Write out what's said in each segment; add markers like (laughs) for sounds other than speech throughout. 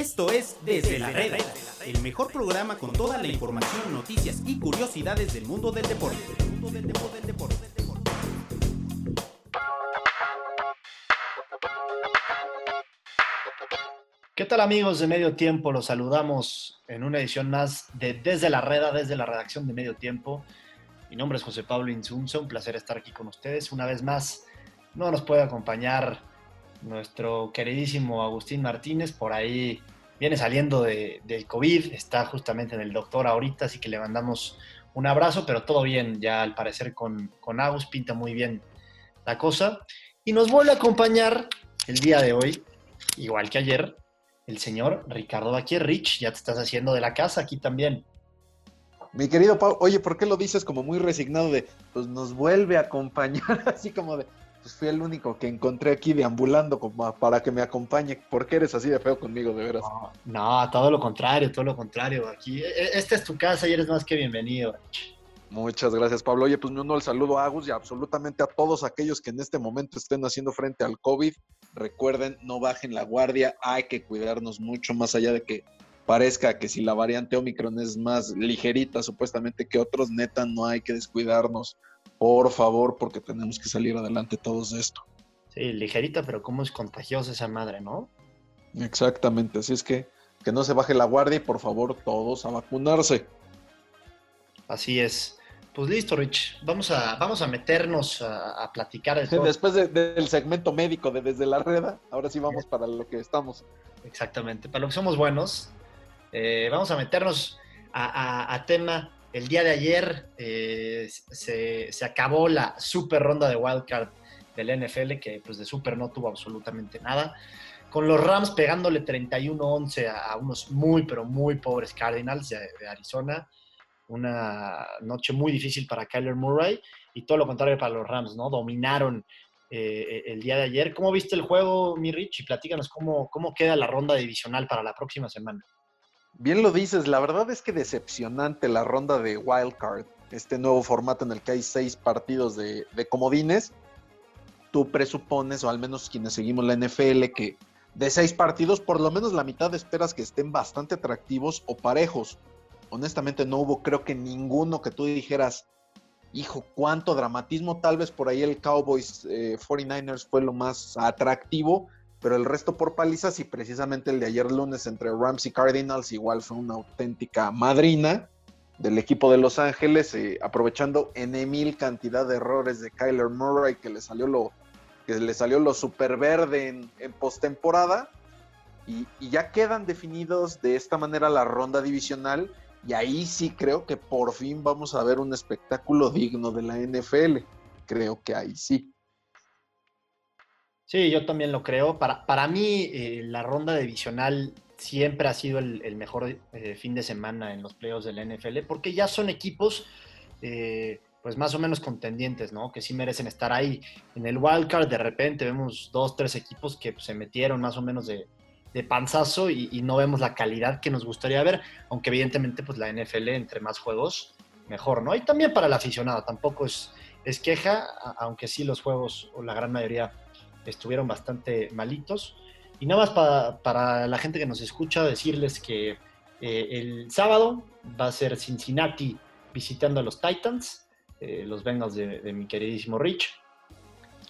Esto es Desde la Reda, el mejor programa con toda la información, noticias y curiosidades del mundo del deporte. ¿Qué tal amigos de Medio Tiempo? Los saludamos en una edición más de Desde la Reda, desde la redacción de Medio Tiempo. Mi nombre es José Pablo Insunza, un placer estar aquí con ustedes. Una vez más, no nos puede acompañar nuestro queridísimo Agustín Martínez, por ahí viene saliendo de, del COVID, está justamente en el doctor ahorita, así que le mandamos un abrazo, pero todo bien, ya al parecer con, con Agus pinta muy bien la cosa. Y nos vuelve a acompañar el día de hoy, igual que ayer, el señor Ricardo Baquier. Rich, ya te estás haciendo de la casa aquí también. Mi querido Pau, oye, ¿por qué lo dices como muy resignado de, pues nos vuelve a acompañar, (laughs) así como de, pues fui el único que encontré aquí deambulando como para que me acompañe. ¿Por qué eres así de feo conmigo, de veras? No, todo lo contrario, todo lo contrario. Aquí, e, e, esta es tu casa y eres más que bienvenido. Muchas gracias, Pablo. Oye, pues me uno el saludo a Agus y absolutamente a todos aquellos que en este momento estén haciendo frente al COVID. Recuerden, no bajen la guardia, hay que cuidarnos mucho, más allá de que parezca que si la variante Omicron es más ligerita supuestamente que otros, neta, no hay que descuidarnos por favor, porque tenemos que salir adelante todos de esto. Sí, ligerita, pero cómo es contagiosa esa madre, ¿no? Exactamente, así es que que no se baje la guardia y por favor todos a vacunarse. Así es. Pues listo, Rich. Vamos a, vamos a meternos a, platicar. Después del segmento médico de Desde la Reda, ahora sí vamos para lo que estamos. Exactamente, para lo que somos buenos. Eh, vamos a meternos a tema el día de ayer eh, se, acabó la super ronda de wildcard del NFL, que pues de super no tuvo absolutamente nada. Con los Rams pegándole 31-11 a, unos muy, pero muy pobres Cardinals de, Arizona. Una noche muy difícil para Kyler Murray y todo lo contrario para los Rams, ¿no? Dominaron eh, el día de ayer. ¿Cómo viste el juego, mi Rich? Y platícanos cómo, cómo queda la ronda divisional para la próxima semana. Bien lo dices, la verdad es que decepcionante la ronda de Wild Card, este nuevo formato en el que hay seis partidos de, comodines. Tú presupones, o al menos quienes seguimos la NFL, que de seis partidos, por lo menos la mitad esperas que estén bastante atractivos o parejos. Honestamente no hubo creo que ninguno que tú dijeras, hijo, cuánto dramatismo, tal vez por ahí el Cowboys 49ers eh, fue lo más atractivo, pero el resto por palizas y precisamente el de ayer lunes entre Rams y Cardinals igual fue una auténtica madrina del equipo de Los Ángeles, eh, aprovechando en mil cantidad de errores de Kyler Murray que le salió lo que le salió lo super verde en, en postemporada y, y ya quedan definidos de esta manera la ronda divisional y ahí sí creo que por fin vamos a ver un espectáculo digno de la NFL, creo que ahí sí. Sí, yo también lo creo. Para, para mí, eh, la ronda divisional siempre ha sido el, mejor eh, fin de semana en los playoffs del NFL, porque ya son equipos, eh, pues más o menos contendientes, ¿no? Que sí merecen estar ahí. En el wildcard, de repente vemos dos, tres equipos que se metieron más o menos de, panzazo y, no vemos la calidad que nos gustaría ver, aunque evidentemente, pues la NFL, entre más juegos, mejor, ¿no? Y también para el aficionado, tampoco es, es queja, aunque sí los juegos, o la gran mayoría, estuvieron bastante malitos. Y nada más para, la gente que nos escucha, decirles que eh, el sábado va a ser Cincinnati visitando a los Titans, eh, los Bengals de, mi queridísimo Rich.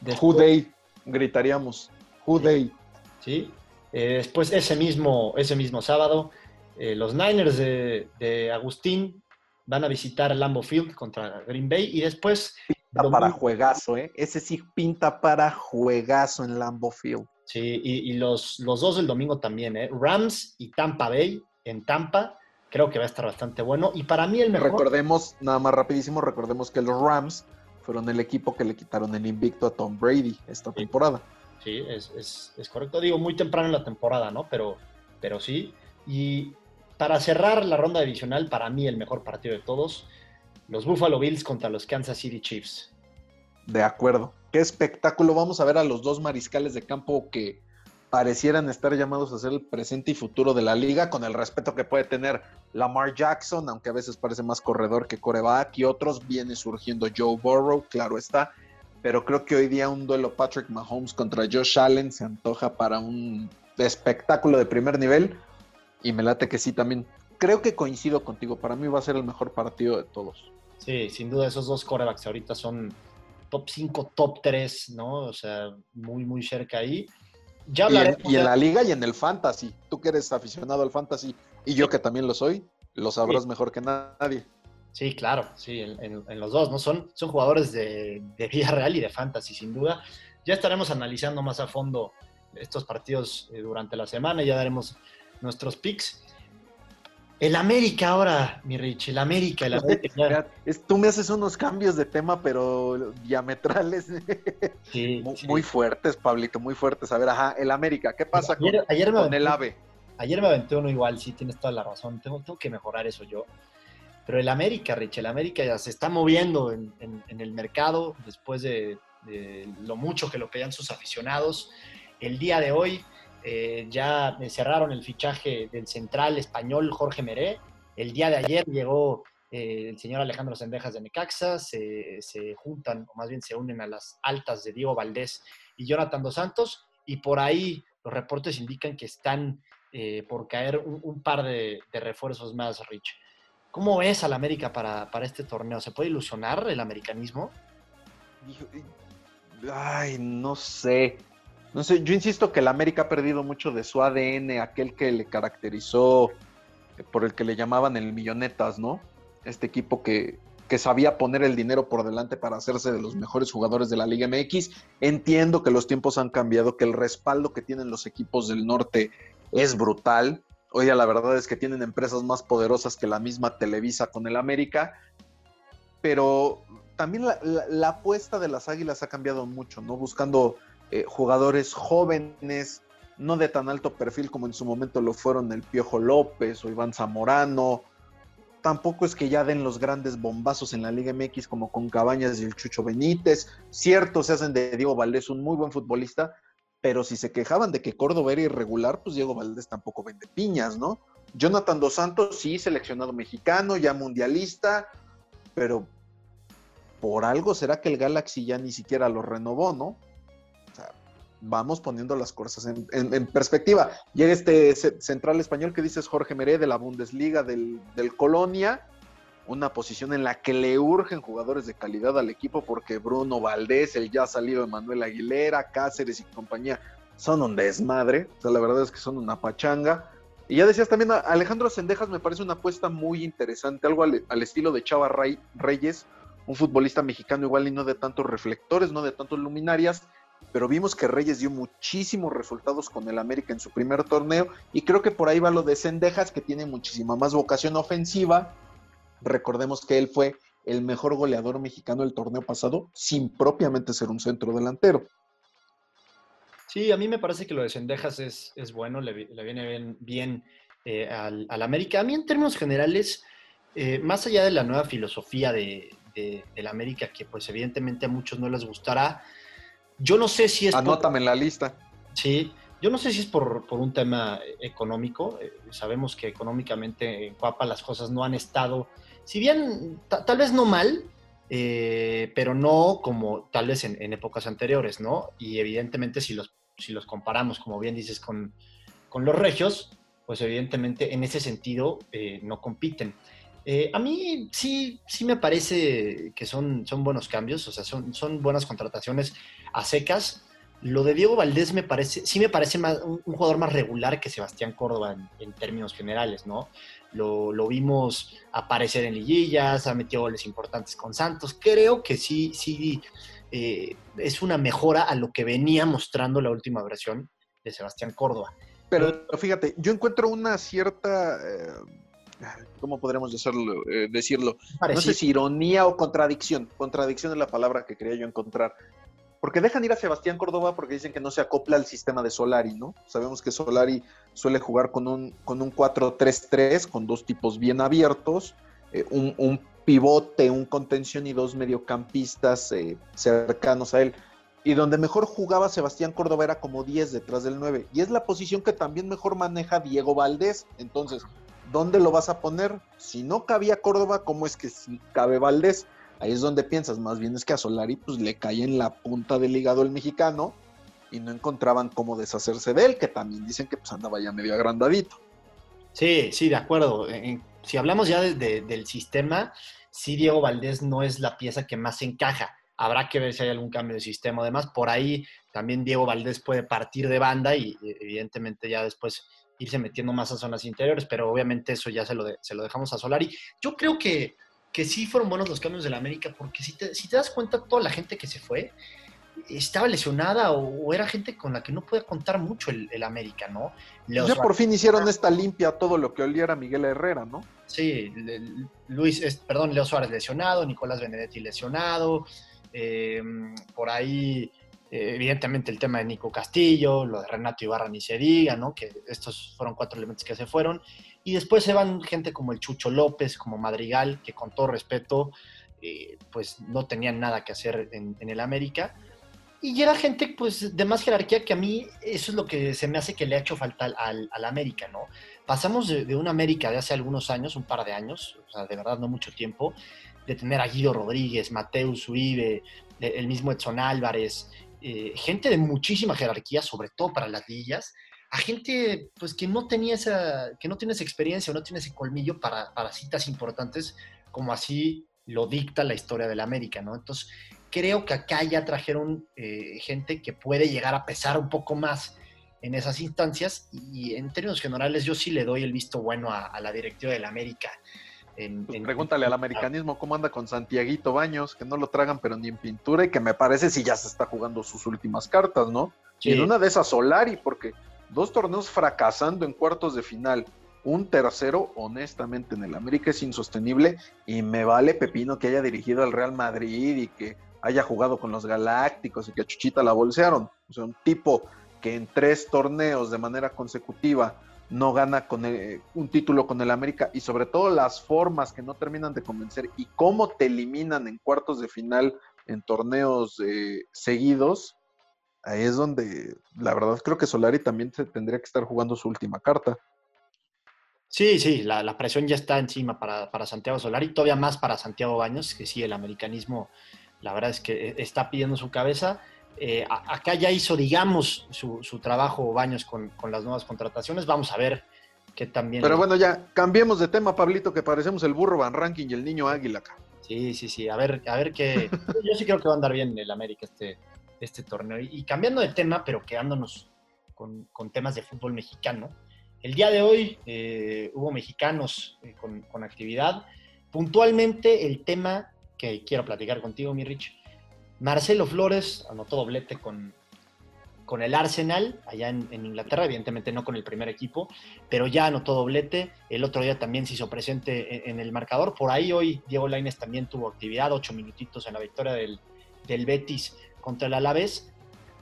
Después, Day, gritaríamos. Who Day. Sí. Eh, después, ese mismo, ese mismo sábado, los Niners de, de, Agustín van a visitar Lambeau Field contra Green Bay y después Pinta para juegazo, ¿eh? Ese sí pinta para juegazo en Lambeau Field. Sí, y, los, los dos del domingo también, ¿eh? Rams y Tampa Bay en Tampa. Creo que va a estar bastante bueno. Y para mí el mejor. Recordemos, nada más rapidísimo, recordemos que los Rams fueron el equipo que le quitaron el invicto a Tom Brady esta temporada. Sí, es, correcto. Digo, muy temprano en la temporada, ¿no? Pero, pero sí. Y para cerrar la ronda divisional, para mí el mejor partido de todos los Buffalo Bills contra los Kansas City Chiefs. De acuerdo. Qué espectáculo. Vamos a ver a los dos mariscales de campo que parecieran estar llamados a ser el presente y futuro de la liga, con el respeto que puede tener Lamar Jackson, aunque a veces parece más corredor que coreback, y otros viene surgiendo Joe Burrow, claro está. Pero creo que hoy día un duelo Patrick Mahomes contra Josh Allen se antoja para un espectáculo de primer nivel Y me late que sí también. Creo que coincido contigo. Para mí va a ser el mejor partido de todos. Sí, sin duda esos dos corebacks ahorita son top 5, top 3, ¿no? O sea, muy, muy cerca ahí. Ya y, en, la liga y en el fantasy. Tú que eres aficionado al fantasy y yo que también lo soy, lo sabrás mejor que nadie. Sí, claro, sí, en, los dos, ¿no? Son, son jugadores de, de vida real y de fantasy, sin duda. Ya estaremos analizando más a fondo estos partidos eh, durante la semana, y ya daremos nuestros picks. El América ahora, mi Rich, el América, el América. tú me haces unos cambios de tema, pero diametrales. (laughs) muy, fuertes, Pablito, muy fuertes. A ver, ajá, el América, ¿qué pasa con, el AVE? Ayer me aventé uno igual, sí, tienes toda la razón. Tengo, tengo que mejorar eso yo. Pero el América, Rich, el América ya se está moviendo en, el mercado después de, de, lo mucho que lo pedían sus aficionados. El día de hoy eh, ya cerraron el fichaje del central español Jorge Meré. El día de ayer llegó eh, el señor Alejandro Sendejas de Necaxa, se, juntan, o más bien se unen a las altas de Diego Valdés y Jonathan Dos Santos, y por ahí los reportes indican que están eh, por caer un, par de, refuerzos más, Rich. ¿Cómo ves al América para, para este torneo? ¿Se puede ilusionar el americanismo? Ay, no sé. No sé, yo insisto que el América ha perdido mucho de su ADN, aquel que le caracterizó, eh, por el que le llamaban el Millonetas, ¿no? Este equipo que, que sabía poner el dinero por delante para hacerse de los mejores jugadores de la Liga MX. Entiendo que los tiempos han cambiado, que el respaldo que tienen los equipos del norte es brutal. Oye, la verdad es que tienen empresas más poderosas que la misma Televisa con el América, pero también la, la apuesta de las Águilas ha cambiado mucho, ¿no? Buscando eh, jugadores jóvenes, no de tan alto perfil como en su momento lo fueron el Piojo López o Iván Zamorano. Tampoco es que ya den los grandes bombazos en la Liga MX como con Cabañas y el Chucho Benítez. Cierto, se hacen de Diego Valdés un muy buen futbolista, pero si se quejaban de que Córdoba era irregular, pues Diego Valdés tampoco vende piñas, ¿no? Jonathan Dos Santos, sí, seleccionado mexicano, ya mundialista, pero por algo será que el Galaxy ya ni siquiera lo renovó, ¿no? Vamos poniendo las cosas en, perspectiva. Llega este central español que dices Jorge Meré de la Bundesliga del, Colonia, una posición en la que le urgen jugadores de calidad al equipo porque Bruno Valdés, el ya salido Manuel Aguilera, Cáceres y compañía son un desmadre, o sea, la verdad es que son una pachanga. Y ya decías también, Alejandro Sendejas me parece una apuesta muy interesante, algo al, al estilo de Chava Reyes, un futbolista mexicano igual y no de tantos reflectores, no de tantos luminarias, pero vimos que Reyes dio muchísimos resultados con el América en su primer torneo y creo que por ahí va lo de Sendejas que tiene muchísima más vocación ofensiva. Recordemos que él fue el mejor goleador mexicano del torneo pasado sin propiamente ser un centro delantero. Sí, a mí me parece que lo de Sendejas es, bueno, le, viene bien, eh, al, América. A mí en términos generales, eh, más allá de la nueva filosofía de, del América, que pues evidentemente a muchos no les gustará, yo no sé si es... Anótame en la lista. Sí, yo no sé si es por, un tema económico. Eh, sabemos que económicamente en Cuapa las cosas no han estado, si bien tal vez no mal, eh, pero no como tal vez en, épocas anteriores, ¿no? Y evidentemente si los, si los comparamos, como bien dices, con, los regios, pues evidentemente en ese sentido eh, no compiten. A mí sí, sí me parece que son, son buenos cambios, o sea, son, son buenas contrataciones a secas. Lo de Diego Valdés me parece, sí me parece más, un, jugador más regular que Sebastián Córdoba en, términos generales, ¿no? Lo, vimos aparecer en liguillas, ha metido goles importantes con Santos. Creo que sí, sí, eh, es una mejora a lo que venía mostrando la última versión de Sebastián Córdoba. Pero fíjate, yo encuentro una cierta, eh, ¿cómo podríamos decirlo? Eh, decirlo? No sé si ironía o contradicción. Contradicción es la palabra que quería yo encontrar porque dejan ir a Sebastián Córdoba porque dicen que no se acopla al sistema de Solari, ¿no? Sabemos que Solari suele jugar con un, con un 4-3-3, con dos tipos bien abiertos, eh, un, pivote, un contención y dos mediocampistas eh, cercanos a él. Y donde mejor jugaba Sebastián Córdoba era como 10 detrás del 9. Y es la posición que también mejor maneja Diego Valdés. Entonces, ¿dónde lo vas a poner? Si no cabía Córdoba, ¿cómo es que si cabe Valdés? Ahí es donde piensas, más bien es que a Solari pues le cae en la punta del hígado el mexicano y no encontraban cómo deshacerse de él, que también dicen que pues andaba ya medio agrandadito. Sí, sí, de acuerdo. si hablamos ya del sistema, sí Diego Valdés no es la pieza que más encaja. Habrá que ver si hay algún cambio de sistema. Además, por ahí también Diego Valdés puede partir de banda y evidentemente ya después irse metiendo más a zonas interiores, pero obviamente eso ya se lo, se lo dejamos a Solari. Yo creo que, que sí fueron buenos los cambios de la América, porque si te, si te das cuenta, toda la gente que se fue estaba lesionada o, era gente con la que no puede contar mucho el, América, ¿no? ya por fin hicieron esta limpia todo lo que olía a Miguel Herrera, ¿no? Sí, Luis, perdón, Leo Suárez lesionado, Nicolás Benedetti lesionado, eh, por ahí eh, evidentemente el tema de Nico Castillo, lo de Renato Ibarra ni se diga, ¿no? Que estos fueron cuatro elementos que se fueron. Y después se van gente como el Chucho López, como Madrigal, que con todo respeto, eh, pues no tenían nada que hacer en, el América. Y era gente pues de más jerarquía que a mí eso es lo que se me hace que le ha hecho falta al, al América, ¿no? Pasamos de, de, una América de hace algunos años, un par de años, o sea, de verdad no mucho tiempo, de tener a Guido Rodríguez, Mateus Uribe, el mismo Edson Álvarez, eh, gente de muchísima jerarquía, sobre todo para las ligas, a gente pues que no tenía esa, que no tiene esa experiencia o no tiene ese colmillo para, para citas importantes como así lo dicta la historia de la América, ¿no? Entonces, creo que acá ya trajeron eh, gente que puede llegar a pesar un poco más en esas instancias y en términos generales yo sí le doy el visto bueno a, a la directiva de la Pues pregúntale al americanismo cómo anda con Santiaguito Baños, que no lo tragan pero ni en pintura y que me parece si ya se está jugando sus últimas cartas, ¿no? Y en una de esas Solari, porque dos torneos fracasando en cuartos de final, un tercero, honestamente, en el América es insostenible y me vale Pepino que haya dirigido al Real Madrid y que haya jugado con los Galácticos y que a Chuchita la bolsearon. O sea, un tipo que en tres torneos de manera consecutiva no gana con un título con el América y sobre todo las formas que no terminan de convencer y cómo te eliminan en cuartos de final en torneos eh, seguidos, ahí es donde la verdad creo que Solari también se tendría que estar jugando su última carta. Sí, sí, la, presión ya está encima para, para, Santiago Solari, todavía más para Santiago Baños, que sí, el americanismo, la verdad es que está pidiendo su cabeza. Eh, acá ya hizo, digamos, su, trabajo Baños con, las nuevas contrataciones. Vamos a ver qué también. Pero bueno, ya cambiemos de tema, Pablito, que parecemos el burro Van Ranking y el niño Águila acá. Sí, sí, sí. A ver, a ver qué. (laughs) Yo sí creo que va a andar bien el América este, este torneo. Y, cambiando de tema, pero quedándonos con, temas de fútbol mexicano. El día de hoy eh, hubo mexicanos eh, con, con actividad. Puntualmente, el tema que quiero platicar contigo, mi Rich, Marcelo Flores anotó doblete con, con el Arsenal, allá en, Inglaterra, evidentemente no con el primer equipo, pero ya anotó doblete. El otro día también se hizo presente en, el marcador. Por ahí hoy Diego Laines también tuvo actividad, ocho minutitos en la victoria del, Betis contra el Alavés.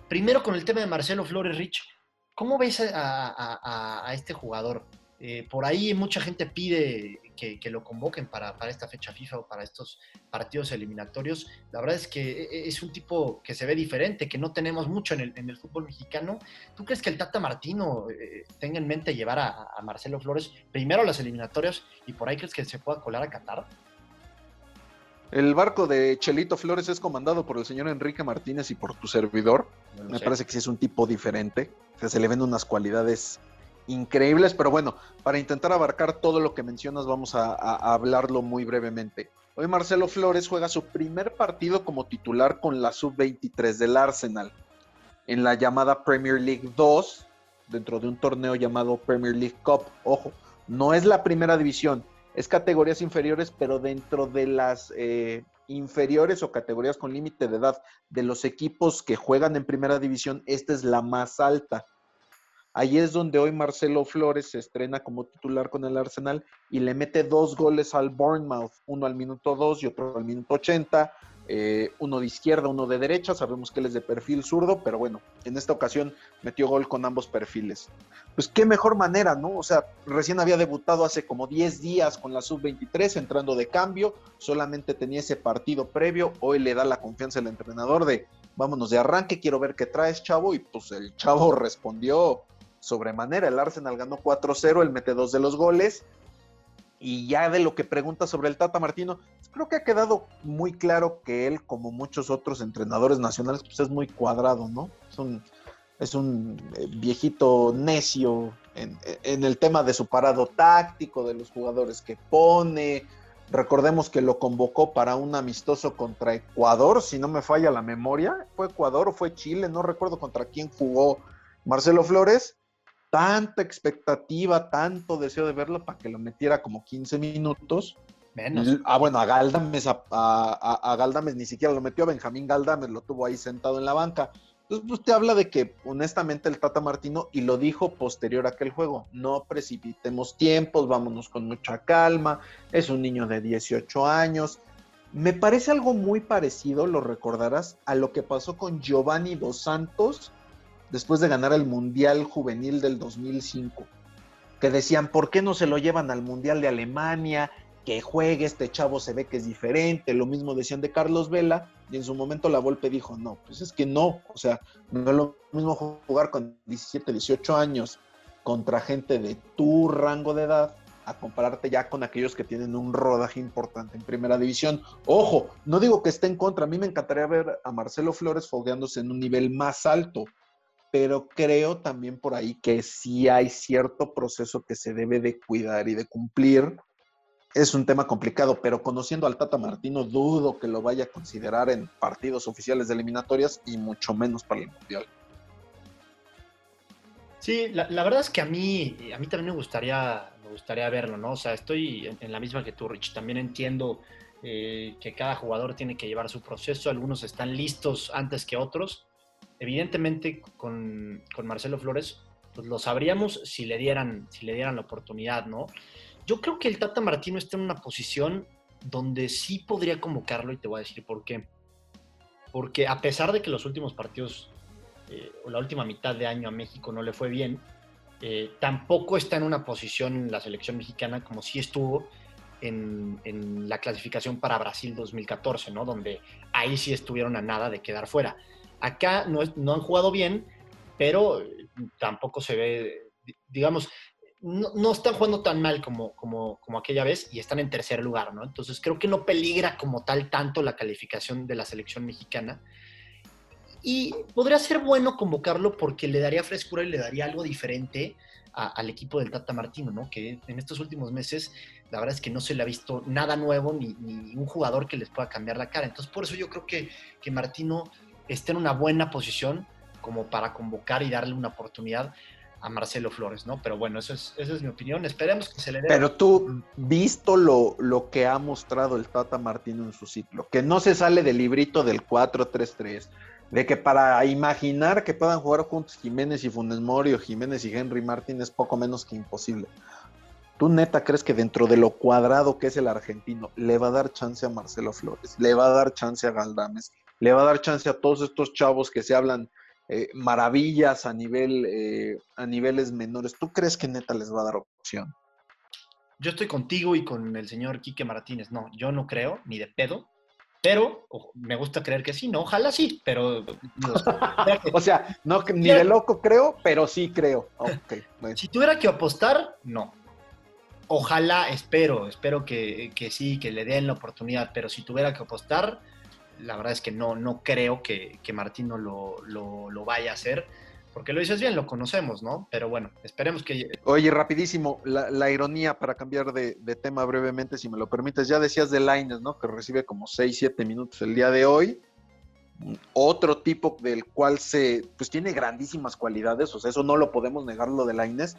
Primero con el tema de Marcelo Flores, Rich, ¿cómo ves a este jugador? Eh, por ahí mucha gente pide que, lo convoquen para, esta fecha FIFA o para estos partidos eliminatorios. La verdad es que e, e, es un tipo que se ve diferente, que no tenemos mucho en el, fútbol mexicano. ¿Tú crees que el Tata Martino eh, tenga en mente llevar a, Marcelo Flores primero a las eliminatorias y por ahí crees que se pueda colar a Qatar? El barco de Chelito Flores es comandado por el señor Enrique Martínez y por tu servidor. Me parece que sí es un tipo diferente. se le ven unas cualidades increíbles, pero bueno, para intentar abarcar todo lo que mencionas, vamos a, hablarlo muy brevemente. Hoy Marcelo Flores juega su primer partido como titular con la sub-23 del Arsenal en la llamada Premier League 2, dentro de un torneo llamado Premier League Cup. Ojo, no es la primera división, es categorías inferiores, pero dentro de las eh, inferiores o categorías con límite de edad de los equipos que juegan en primera división, esta es la más alta. Ahí es donde hoy Marcelo Flores se estrena como titular con el Arsenal y le mete dos goles al Bournemouth, uno al minuto 2 y otro al minuto 80, eh, uno de izquierda, uno de derecha, sabemos que él es de perfil zurdo, pero bueno, en esta ocasión metió gol con ambos perfiles. Pues qué mejor manera, ¿no? O sea, recién había debutado hace como 10 días con la sub-23, entrando de cambio, solamente tenía ese partido previo, hoy le da la confianza al entrenador de vámonos de arranque, quiero ver qué traes, chavo, y pues el chavo (laughs) respondió sobremanera. El Arsenal ganó 4-0, él mete dos de los goles. Y ya de lo que pregunta sobre el Tata Martino, creo que ha quedado muy claro que él, como muchos otros entrenadores nacionales, pues es muy cuadrado, ¿no? Es un es un eh, viejito necio en, en, el tema de su parado táctico, de los jugadores que pone. Recordemos que lo convocó para un amistoso contra Ecuador, si no me falla la memoria. ¿Fue Ecuador o fue Chile? No recuerdo contra quién jugó Marcelo Flores. Tanta expectativa, tanto deseo de verlo para que lo metiera como 15 minutos Ah, bueno, a Galdames, a, a, Galdames ni siquiera lo metió, a Benjamín Galdames lo tuvo ahí sentado en la banca. Entonces, usted habla de que, honestamente, el Tata Martino, y lo dijo posterior a aquel juego, no precipitemos tiempos, vámonos con mucha calma, es un niño de 18 años. Me parece algo muy parecido, lo recordarás, a lo que pasó con Giovanni Dos Santos después de ganar el Mundial Juvenil del 2005, que decían, ¿por qué no se lo llevan al Mundial de Alemania? que juegue, este chavo se ve que es diferente, lo mismo decían de Carlos Vela, y en su momento la Volpe dijo, no, pues es que no, o sea, no es lo mismo jugar con 17, 18 años contra gente de tu rango de edad a compararte ya con aquellos que tienen un rodaje importante en primera división. Ojo, no digo que esté en contra, a mí me encantaría ver a Marcelo Flores fogueándose en un nivel más alto, pero creo también por ahí que sí hay cierto proceso que se debe de cuidar y de cumplir es un tema complicado, pero conociendo al Tata Martino, dudo que lo vaya a considerar en partidos oficiales de eliminatorias y mucho menos para el Mundial. Sí, la, verdad es que a mí, a mí también me gustaría, me gustaría verlo, ¿no? O sea, estoy en, la misma que tú, Rich. También entiendo eh, que cada jugador tiene que llevar su proceso. Algunos están listos antes que otros. Evidentemente, con, con Marcelo Flores, pues lo sabríamos si le dieran, si le dieran la oportunidad, ¿no? Yo creo que el Tata Martino está en una posición donde sí podría convocarlo y te voy a decir por qué. Porque a pesar de que los últimos partidos eh, o la última mitad de año a México no le fue bien, eh, tampoco está en una posición en la selección mexicana como sí estuvo en, la clasificación para Brasil 2014, ¿no? Donde ahí sí estuvieron a nada de quedar fuera. Acá no, no han jugado bien, pero tampoco se ve, digamos, no, están jugando tan mal como, como, como, aquella vez y están en tercer lugar, ¿no? Entonces creo que no peligra como tal tanto la calificación de la selección mexicana. Y podría ser bueno convocarlo porque le daría frescura y le daría algo diferente al equipo del Tata Martino, ¿no? Que en estos últimos meses la verdad es que no se le ha visto nada nuevo ni, ni un jugador que les pueda cambiar la cara. Entonces por eso yo creo que Martino está en una buena posición como para convocar y darle una oportunidad a Marcelo Flores, ¿no? Pero bueno, eso es, esa es mi opinión. Esperemos que se le dé. Pero tú, visto lo, lo que ha mostrado el Tata Martino en su ciclo, que no se sale del librito del 4-3-3, de que para imaginar que puedan jugar juntos Jiménez y Funes Mori o Jiménez y Henry Martín es poco menos que imposible. ¿Tú neta crees que dentro de lo cuadrado que es el argentino le va a dar chance a Marcelo Flores? ¿Le va a dar chance a Galdames? ¿Le va a dar chance a todos estos chavos que se hablan eh, maravillas a nivel eh, a niveles menores. ¿Tú crees que neta les va a dar opción? Yo estoy contigo y con el señor Quique Martínez. No, yo no creo, ni de pedo. Pero me gusta creer que sí, no, ojalá sí, pero... (laughs) o sea, no, ni de loco creo, pero sí creo. Si tuviera que apostar, no. Ojalá, espero, espero que, que sí, que le den la oportunidad, pero si tuviera que apostar, la verdad es que no, no creo que, que Martino lo, lo, vaya a hacer. Porque lo dices bien, lo conocemos, ¿no? Pero bueno, esperemos que... Oye, rapidísimo, la, ironía para cambiar de, tema brevemente, si me lo permites. Ya decías de Laines, ¿no? Que recibe como 6, 7 minutos el día de hoy. Otro tipo del cual se, pues tiene grandísimas cualidades, o sea, eso no lo podemos negar lo de Laines,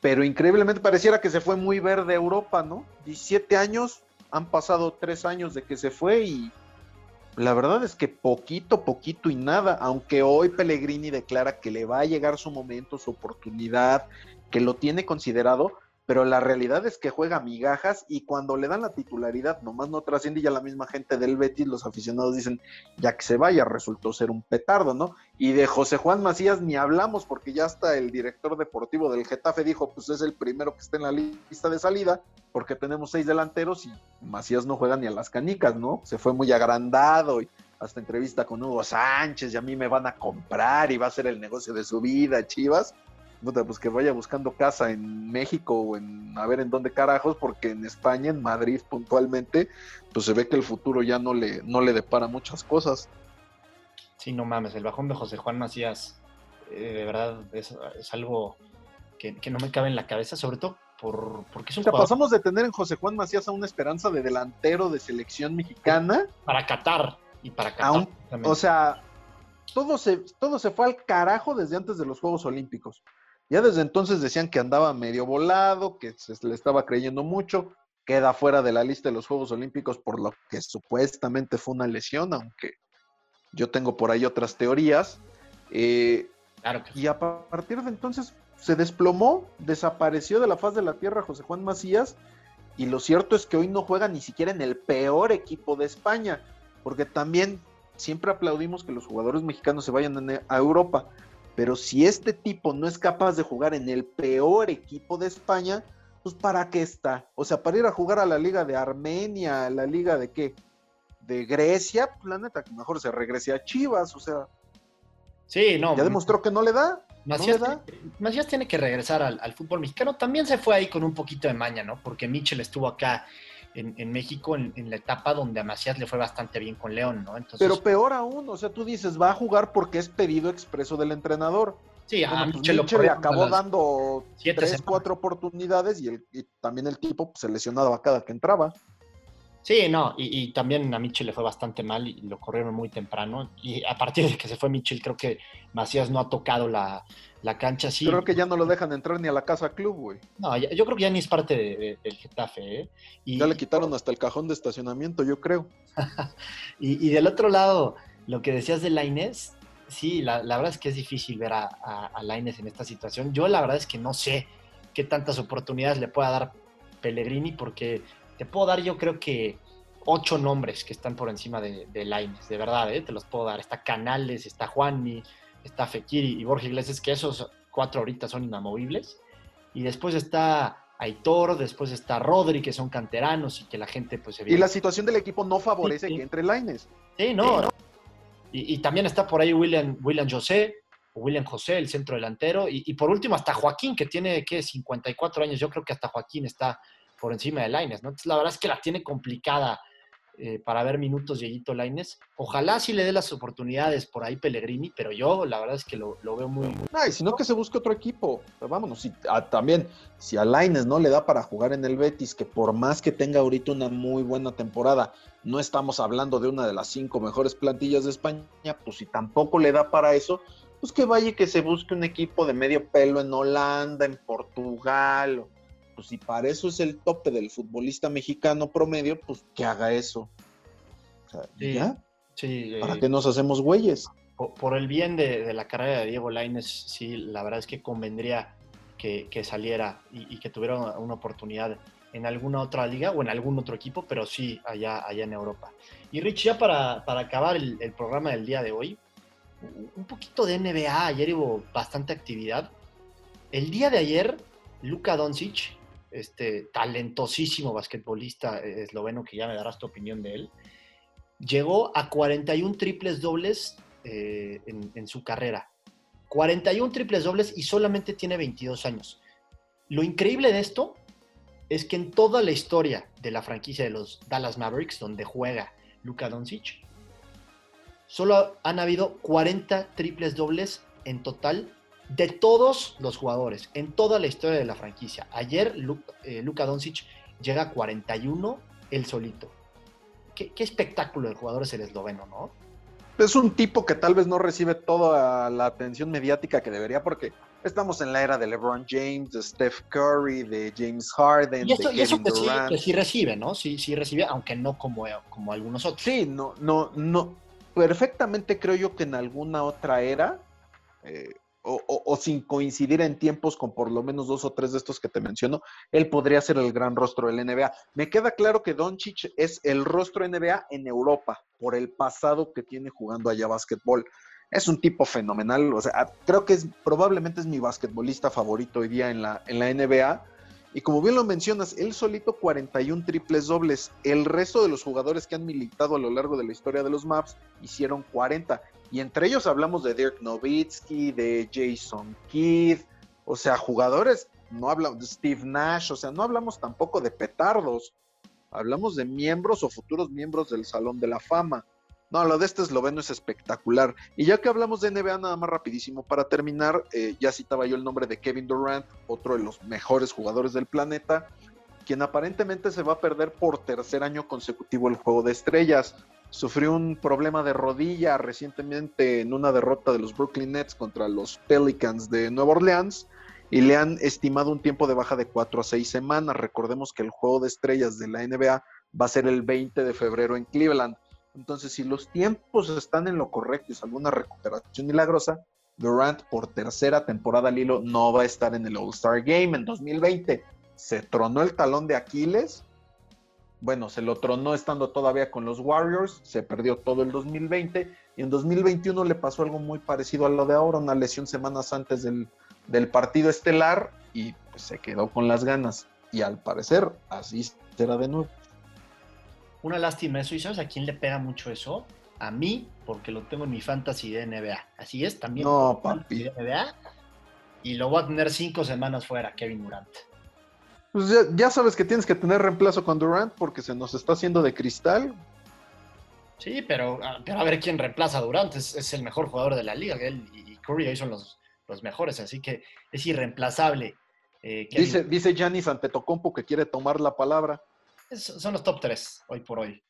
pero increíblemente pareciera que se fue muy verde Europa, ¿no? 17 años, han pasado 3 años de que se fue y la verdad es que poquito, poquito y nada, aunque hoy Pellegrini declara que le va a llegar su momento, su oportunidad, que lo tiene considerado, pero la realidad es que juega migajas y cuando le dan la titularidad nomás no trasciende y ya la misma gente del Betis, los aficionados dicen, ya que se vaya, resultó ser un petardo, ¿no? Y de José Juan Macías ni hablamos porque ya hasta el director deportivo del Getafe dijo, pues es el primero que está en la lista de salida porque tenemos seis delanteros y Macías no juega ni a las canicas, ¿no? Se fue muy agrandado y hasta entrevista con Hugo Sánchez y a mí me van a comprar y va a ser el negocio de su vida, Chivas pues que vaya buscando casa en México o en a ver en dónde carajos, porque en España, en Madrid puntualmente, pues se ve que el futuro ya no le, no le depara muchas cosas. Sí, no mames, el bajón de José Juan Macías eh, de verdad es, algo que, no me cabe en la cabeza, sobre todo por, porque es un o sea, pasamos de tener en José Juan Macías a una esperanza de delantero de selección mexicana. Para Qatar y para Qatar. o sea, todo se, todo se fue al carajo desde antes de los Juegos Olímpicos. Ya desde entonces decían que andaba medio volado, que se le estaba creyendo mucho, queda fuera de la lista de los Juegos Olímpicos por lo que supuestamente fue una lesión, aunque yo tengo por ahí otras teorías. Eh, y a partir de entonces se desplomó, desapareció de la faz de la tierra José Juan Macías, y lo cierto es que hoy no juega ni siquiera en el peor equipo de España, porque también siempre aplaudimos que los jugadores mexicanos se vayan a Europa, pero si este tipo no es capaz de jugar en el peor equipo de España, pues ¿para qué está? O sea, para ir a jugar a la liga de Armenia, a la liga de qué? De Grecia, pues la neta, que mejor se regrese a Chivas, o sea. Sí, no. Ya demostró que no le da. Macías, no tiene que regresar al, al, fútbol mexicano. También se fue ahí con un poquito de maña, ¿no? Porque Mitchell estuvo acá en, México en, la etapa donde a Macías le fue bastante bien con León, ¿no? Entonces, Pero peor aún, o sea, tú dices, va a jugar porque es pedido expreso del entrenador. Sí, a pues Mitchell le acabó dando tres, cuatro oportunidades y, el, también el tipo pues, se lesionaba cada que entraba. Sí, no, y, también a Mitchell le fue bastante mal y lo corrieron muy temprano. Y a partir de que se fue Mitchell, creo que Macías no ha tocado la, cancha así. Creo que ya no lo dejan entrar ni a la casa club, güey. No, yo creo que ya ni es parte del Getafe, ¿eh? Y, ya le quitaron hasta el cajón de estacionamiento, yo creo. (laughs) y, del otro lado, lo que decías de Laines, sí, la, verdad es que es difícil ver a, a, Laines en esta situación. Yo la verdad es que no sé qué tantas oportunidades le pueda dar Pellegrini, porque te puedo dar yo creo que ocho nombres que están por encima de, de Laines, de verdad, ¿eh? te los puedo dar. Está Canales, está Juanmi, está Fekiri y Borja Iglesias, que esos cuatro ahorita son inamovibles. Y después está Aitor, después está Rodri, que son canteranos y que la gente pues se Y la situación del equipo no favorece que entre Laines. Sí, no. Y, también está por ahí William, William José, William José, el centro delantero. Y, y, por último hasta Joaquín, que tiene, ¿qué? 54 años. Yo creo que hasta Joaquín está por encima de Laines, ¿no? Entonces, la verdad es que la tiene complicada eh, para ver minutos Dieguito Laines. Ojalá sí le dé las oportunidades por ahí Pellegrini, pero yo la verdad es que lo, veo muy, muy... y si no que se busque otro equipo. Pero vámonos, si, ah, también, si a Laines no le da para jugar en el Betis, que por más que tenga ahorita una muy buena temporada, no estamos hablando de una de las cinco mejores plantillas de España, pues si tampoco le da para eso, pues que vaya que se busque un equipo de medio pelo en Holanda, en Portugal, pues si para eso es el tope del futbolista mexicano promedio, pues que haga eso. O sea, ¿ya? Sí, ¿Para qué nos hacemos güeyes? Por, el bien de, la carrera de Diego Laines, sí, la verdad es que convendría que, saliera y, que tuviera una, oportunidad en alguna otra liga o en algún otro equipo, pero sí allá, allá en Europa. Y Rich, ya para, acabar el, el, programa del día de hoy, un poquito de NBA, ayer hubo bastante actividad. El día de ayer, Luka Doncic este talentosísimo basquetbolista eh, esloveno, que ya me darás tu opinión de él, llegó a 41 triples dobles eh, en, su carrera. 41 triples dobles y solamente tiene 22 años. Lo increíble de esto es que en toda la historia de la franquicia de los Dallas Mavericks, donde juega Luka Doncic, solo han habido 40 triples dobles en total de todos los jugadores en toda la historia de la franquicia. Ayer eh, Luka Doncic llega a 41 el solito. Qué, espectáculo de jugador es el esloveno, ¿no? Es un tipo que tal vez no recibe toda la atención mediática que debería porque estamos en la era de LeBron James, de Steph Curry, de James Harden, y eso, de Kevin que Durant. Sí, que sí recibe, ¿no? Sí, sí recibe, aunque no como, como algunos otros. Sí, no, no, no. Perfectamente creo yo que en alguna otra era eh, o, sin coincidir en tiempos con por lo menos dos o tres de estos que te menciono, él podría ser el gran rostro del NBA. Me queda claro que Doncic es el rostro NBA en Europa por el pasado que tiene jugando allá básquetbol. Es un tipo fenomenal, o sea, creo que es probablemente es mi basquetbolista favorito hoy día en la, en la NBA. Y como bien lo mencionas, él solito 41 triples dobles. El resto de los jugadores que han militado a lo largo de la historia de los Maps hicieron 40. Y entre ellos hablamos de Dirk Nowitzki, de Jason Kidd, o sea, jugadores, no hablamos de Steve Nash, o sea, no hablamos tampoco de petardos, hablamos de miembros o futuros miembros del Salón de la Fama. No, lo de este esloveno es espectacular. Y ya que hablamos de NBA, nada más rapidísimo para terminar, eh, ya citaba yo el nombre de Kevin Durant, otro de los mejores jugadores del planeta, quien aparentemente se va a perder por tercer año consecutivo el juego de estrellas. Sufrió un problema de rodilla recientemente en una derrota de los Brooklyn Nets contra los Pelicans de Nueva Orleans y le han estimado un tiempo de baja de 4 a 6 semanas. Recordemos que el juego de estrellas de la NBA va a ser el 20 de febrero en Cleveland. Entonces, si los tiempos están en lo correcto y es alguna recuperación milagrosa, Durant por tercera temporada al hilo no va a estar en el All-Star Game en 2020. Se tronó el talón de Aquiles. Bueno, se lo tronó estando todavía con los Warriors, se perdió todo el 2020 y en 2021 le pasó algo muy parecido a lo de ahora, una lesión semanas antes del, del partido estelar y pues, se quedó con las ganas. Y al parecer así será de nuevo. Una lástima eso. ¿Y sabes a quién le pega mucho eso? A mí, porque lo tengo en mi fantasy de NBA. Así es, también. No, papi. De NBA. Y lo voy a tener cinco semanas fuera, Kevin Durant. Pues ya, sabes que tienes que tener reemplazo con Durant porque se nos está haciendo de cristal. Sí, pero, ah, pero a ver quién reemplaza a Durant. Es, el mejor jugador de la liga. Él y Curry ahí son los, los mejores, así que es irreemplazable. Eh, dice, dice Giannis Antetokounmpo que quiere tomar la palabra son los top 3 hoy por hoy.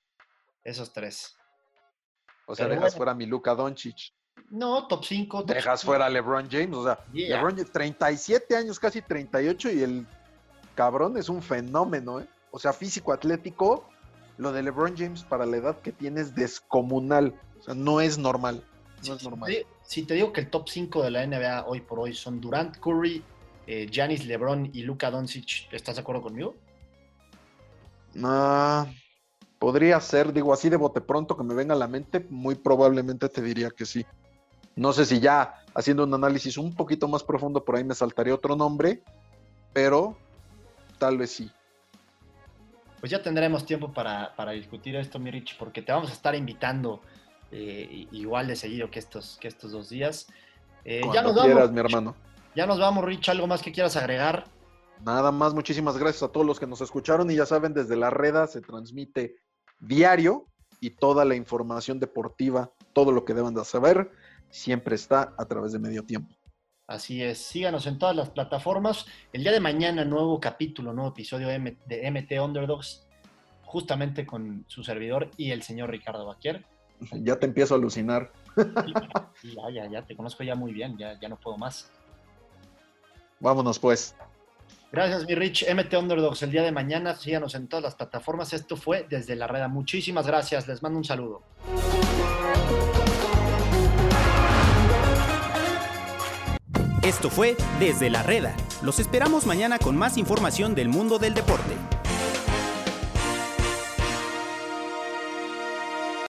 Esos tres. O sea, dejas fuera a mi Luka Doncic. No, top 5. Dejas fuera a LeBron James. O sea, LeBron James, 37 años, casi 38, y el cabrón es un fenómeno, ¿eh? O sea, físico, atlético. Lo de LeBron James para la edad que tiene es descomunal. O sea, no es normal. No es normal. Si te digo que el top 5 de la NBA hoy por hoy son Durant, Curry, eh, Giannis, LeBron y Luka Doncic, ¿estás de acuerdo conmigo? Ah, podría ser, digo así de bote pronto que me venga a la mente, muy probablemente te diría que sí. No sé si ya haciendo un análisis un poquito más profundo por ahí me saltaría otro nombre, pero tal vez sí. Pues ya tendremos tiempo para, discutir esto, mi Rich, porque te vamos a estar invitando eh, igual de seguido que estos, que estos dos días. Eh, ya nos vamos, mi hermano. Ya nos vamos, Rich. ¿Algo más que quieras agregar? Nada más, muchísimas gracias a todos los que nos escucharon y ya saben, desde la reda se transmite diario y toda la información deportiva, todo lo que deban de saber, siempre está a través de medio tiempo. Así es, síganos en todas las plataformas. El día de mañana, nuevo capítulo, nuevo episodio de MT Underdogs, justamente con su servidor y el señor Ricardo Baquier. (laughs) Ya te empiezo a alucinar. (laughs) Ya, ya, ya, te conozco ya muy bien, ya, ya no puedo más. Vámonos pues. Gracias, mi Rich. MT Underdogs el día de mañana. Síganos en todas las plataformas. Esto fue desde la reda. Muchísimas gracias. Les mando un saludo. Esto fue Desde la Reda. Los esperamos mañana con más información del mundo del deporte.